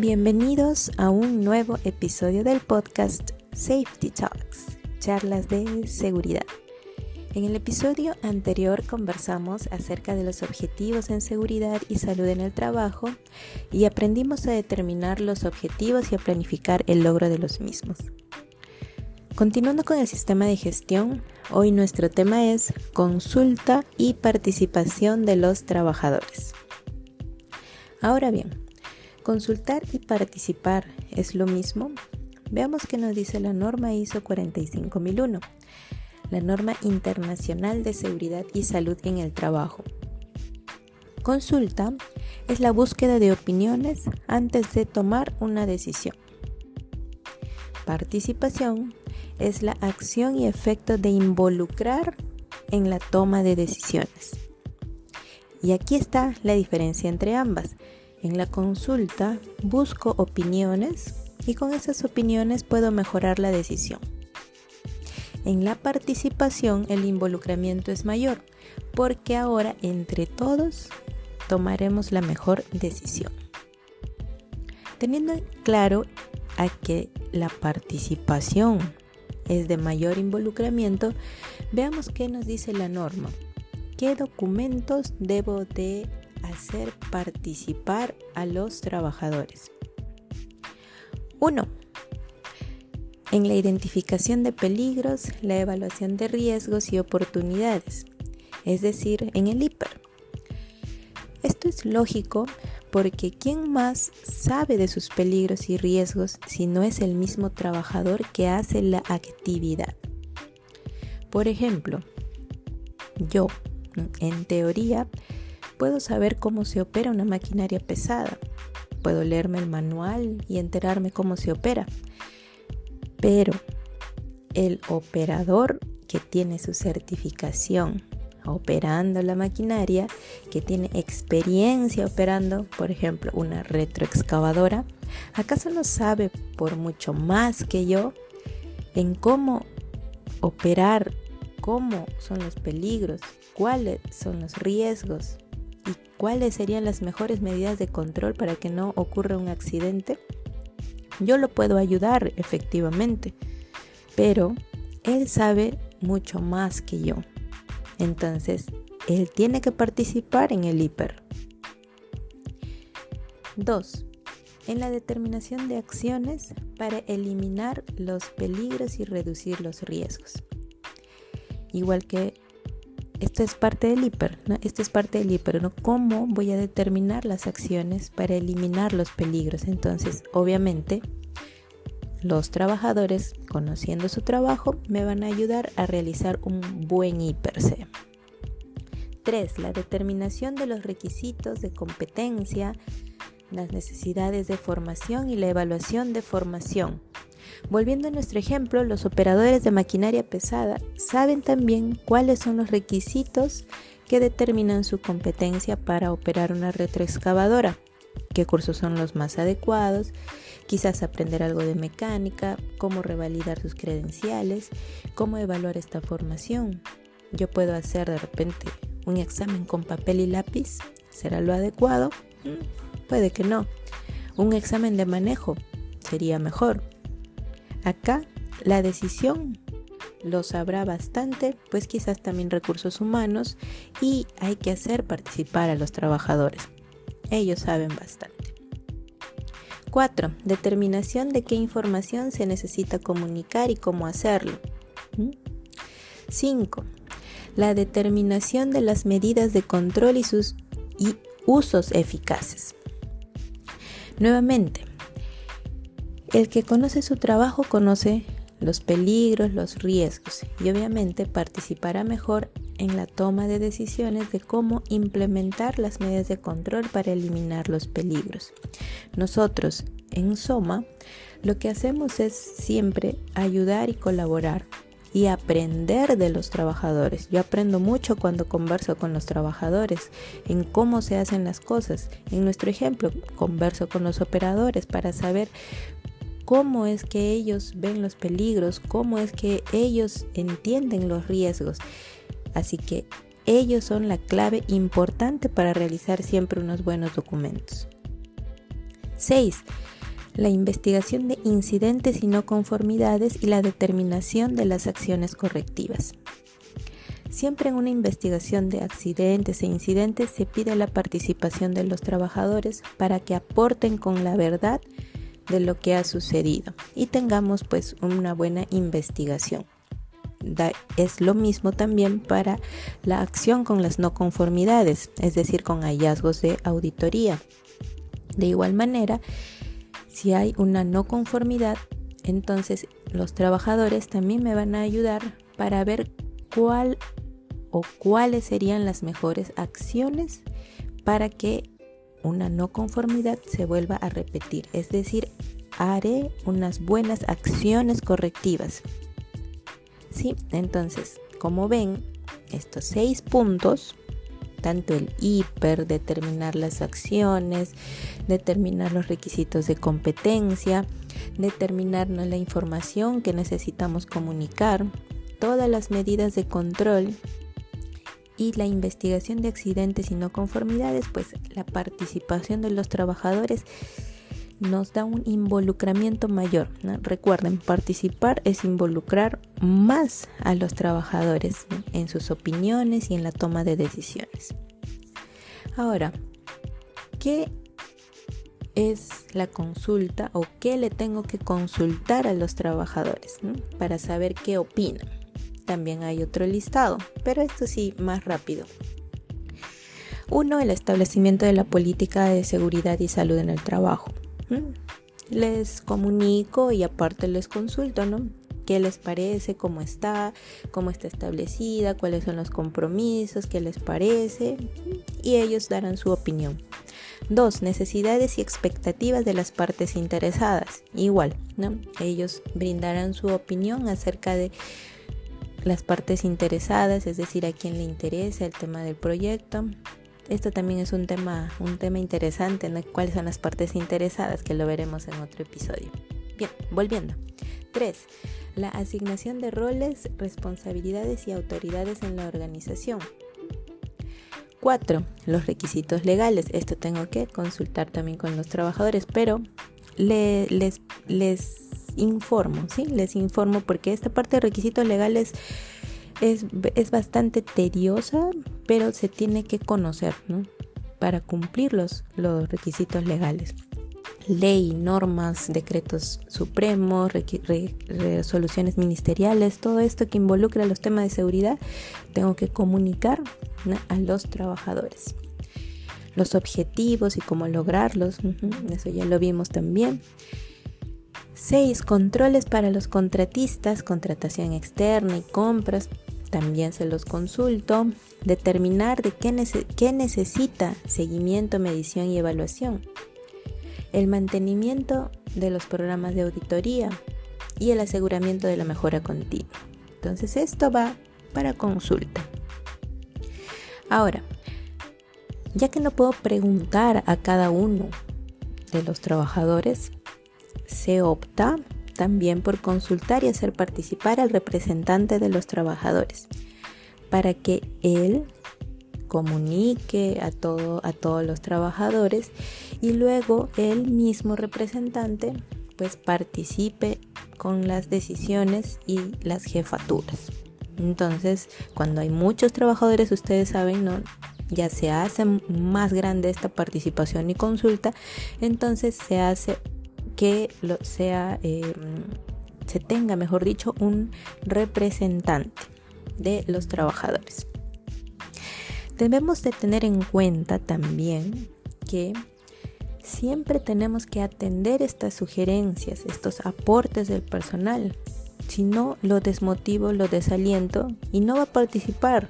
Bienvenidos a un nuevo episodio del podcast Safety Talks, charlas de seguridad. En el episodio anterior conversamos acerca de los objetivos en seguridad y salud en el trabajo y aprendimos a determinar los objetivos y a planificar el logro de los mismos. Continuando con el sistema de gestión, hoy nuestro tema es consulta y participación de los trabajadores. Ahora bien, ¿consultar y participar es lo mismo? Veamos qué nos dice la norma ISO 45001, la norma internacional de seguridad y salud en el trabajo. Consulta es la búsqueda de opiniones antes de tomar una decisión. Participación es la acción y efecto de involucrar en la toma de decisiones. Y aquí está la diferencia entre ambas. En la consulta busco opiniones y con esas opiniones puedo mejorar la decisión. En la participación el involucramiento es mayor porque ahora entre todos tomaremos la mejor decisión. Teniendo claro a que la participación es de mayor involucramiento, veamos qué nos dice la norma. ¿Qué documentos debo de hacer participar a los trabajadores? 1. En la identificación de peligros, la evaluación de riesgos y oportunidades, es decir, en el hiper. Esto es lógico porque ¿quién más sabe de sus peligros y riesgos si no es el mismo trabajador que hace la actividad? Por ejemplo, yo, en teoría, puedo saber cómo se opera una maquinaria pesada, puedo leerme el manual y enterarme cómo se opera, pero el operador que tiene su certificación operando la maquinaria, que tiene experiencia operando, por ejemplo, una retroexcavadora, ¿acaso no sabe por mucho más que yo en cómo operar, cómo son los peligros, cuáles son los riesgos y cuáles serían las mejores medidas de control para que no ocurra un accidente? Yo lo puedo ayudar efectivamente, pero él sabe mucho más que yo. Entonces, él tiene que participar en el hiper. 2. En la determinación de acciones para eliminar los peligros y reducir los riesgos. Igual que esto es parte del hiper, ¿no? Esto es parte del hiper, ¿no? ¿Cómo voy a determinar las acciones para eliminar los peligros? Entonces, obviamente, los trabajadores, conociendo su trabajo, me van a ayudar a realizar un buen IPRC. 3. La determinación de los requisitos de competencia, las necesidades de formación y la evaluación de formación. Volviendo a nuestro ejemplo, los operadores de maquinaria pesada saben también cuáles son los requisitos que determinan su competencia para operar una retroexcavadora, qué cursos son los más adecuados, quizás aprender algo de mecánica, cómo revalidar sus credenciales, cómo evaluar esta formación. Yo puedo hacer de repente un examen con papel y lápiz, ¿será lo adecuado? Mm, puede que no. Un examen de manejo sería mejor. Acá la decisión lo sabrá bastante, pues quizás también recursos humanos y hay que hacer participar a los trabajadores. Ellos saben bastante. 4. Determinación de qué información se necesita comunicar y cómo hacerlo. 5. ¿Mm? La determinación de las medidas de control y sus usos eficaces. Nuevamente, el que conoce su trabajo conoce los peligros, los riesgos y obviamente participará mejor en la toma de decisiones de cómo implementar las medidas de control para eliminar los peligros. Nosotros en Soma lo que hacemos es siempre ayudar y colaborar y aprender de los trabajadores. Yo aprendo mucho cuando converso con los trabajadores en cómo se hacen las cosas. En nuestro ejemplo, converso con los operadores para saber cómo es que ellos ven los peligros, cómo es que ellos entienden los riesgos. Así que ellos son la clave importante para realizar siempre unos buenos documentos. 6. La investigación de incidentes y no conformidades y la determinación de las acciones correctivas. Siempre en una investigación de accidentes e incidentes se pide la participación de los trabajadores para que aporten con la verdad de lo que ha sucedido y tengamos pues una buena investigación. es lo mismo también para la acción con las no conformidades, es decir, con hallazgos de auditoría. De igual manera, si hay una no conformidad, entonces los trabajadores también me van a ayudar para ver cuál o cuáles serían las mejores acciones para que una no conformidad se vuelva a repetir. Es decir, haré unas buenas acciones correctivas. Sí, entonces, como ven, estos seis puntos, tanto el hiper, determinar las acciones, determinar los requisitos de competencia, determinar la información que necesitamos comunicar, todas las medidas de control y la investigación de accidentes y no conformidades, pues la participación de los trabajadores nos da un involucramiento mayor. Recuerden, participar es involucrar más a los trabajadores en sus opiniones y en la toma de decisiones. Ahora, ¿qué es la consulta o qué le tengo que consultar a los trabajadores para saber qué opinan? También hay otro listado, pero esto sí más rápido. Uno, el establecimiento de la política de seguridad y salud en el trabajo. Mm. les comunico y aparte les consulto, ¿no? ¿Qué les parece? ¿Cómo está? ¿Cómo está establecida? ¿Cuáles son los compromisos? ¿Qué les parece? Y ellos darán su opinión. Dos, necesidades y expectativas de las partes interesadas. Igual, ¿no? Ellos brindarán su opinión acerca de las partes interesadas, es decir, a quién le interesa el tema del proyecto, esto también es un tema, un tema interesante, ¿Cuáles son las partes interesadas? Que lo veremos en otro episodio. Bien, volviendo. 3. La asignación de roles, responsabilidades y autoridades en la organización. 4. Los requisitos legales. Esto tengo que consultar también con los trabajadores, pero les, les informo, ¿sí? Les informo porque esta parte de requisitos legales es, bastante tediosa, pero se tiene que conocer para cumplir los, requisitos legales. Ley, normas, decretos supremos, resoluciones ministeriales, todo esto que involucra los temas de seguridad, tengo que comunicar a los trabajadores. Los objetivos y cómo lograrlos, eso ya lo vimos también. 6. Controles para los contratistas, contratación externa y compras también se los consulto, determinar de qué, necesita seguimiento, medición y evaluación, el mantenimiento de los programas de auditoría y el aseguramiento de la mejora continua. Entonces esto va para consulta. Ahora, ya que no puedo preguntar a cada uno de los trabajadores, se opta también por consultar y hacer participar al representante de los trabajadores para que él comunique a, todo, a todos los trabajadores y luego el mismo representante pues participe con las decisiones y las jefaturas. Entonces, cuando hay muchos trabajadores, ustedes saben, ¿no? ya se hace más grande esta participación y consulta, entonces se hace que lo sea, em, se tenga, mejor dicho, un representante de los trabajadores. Debemos de tener en cuenta también que siempre tenemos que atender estas sugerencias, estos aportes del personal. Si no, lo desmotivo, lo desaliento y no va a participar.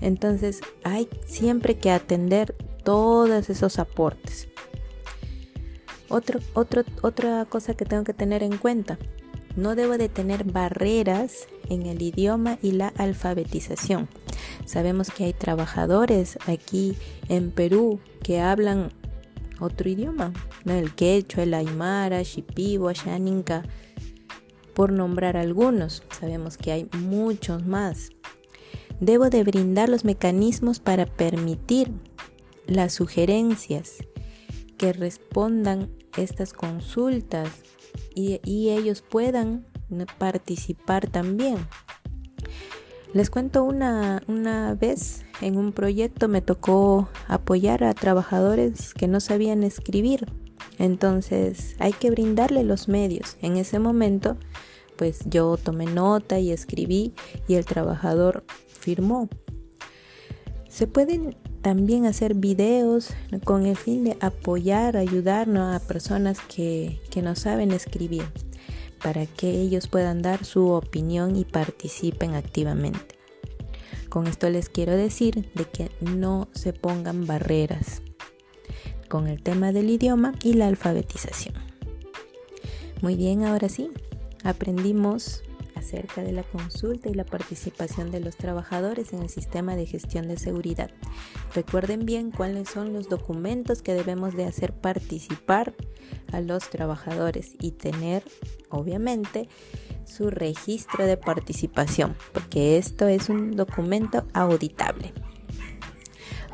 Entonces hay siempre que atender todos esos aportes. Otro, otra cosa que tengo que tener en cuenta, no debo de tener barreras en el idioma y la alfabetización. Sabemos que hay trabajadores aquí en Perú que hablan otro idioma, el quechua, el aymara, shipibo, xaninca, por nombrar algunos. Sabemos que hay muchos más. Debo de brindar los mecanismos para permitir las sugerencias que respondan estas consultas y, ellos puedan participar también. Les cuento una, una vez en un proyecto me tocó apoyar a trabajadores que no sabían escribir. Entonces hay que brindarle los medios. En ese momento, pues yo tomé nota y escribí y el trabajador firmó. Se pueden también hacer videos con el fin de apoyar, ayudarnos a personas que, que no saben escribir para que ellos puedan dar su opinión y participen activamente. Con esto les quiero decir de que no se pongan barreras con el tema del idioma y la alfabetización. Muy bien, ahora sí, aprendimos acerca de la consulta y la participación de los trabajadores en el sistema de gestión de seguridad. Recuerden bien cuáles son los documentos que debemos de hacer participar a los trabajadores y tener, obviamente, su registro de participación, porque esto es un documento auditable.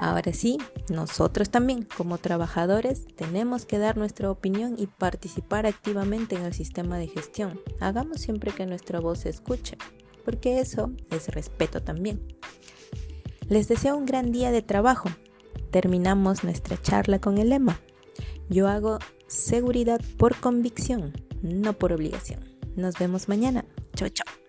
Ahora sí, nosotros también como trabajadores tenemos que dar nuestra opinión y participar activamente en el sistema de gestión. Hagamos siempre que nuestra voz se escuche, porque eso es respeto también. Les deseo un gran día de trabajo. Terminamos nuestra charla con el lema. Yo hago seguridad por convicción, no por obligación. Nos vemos mañana. Chao, chao.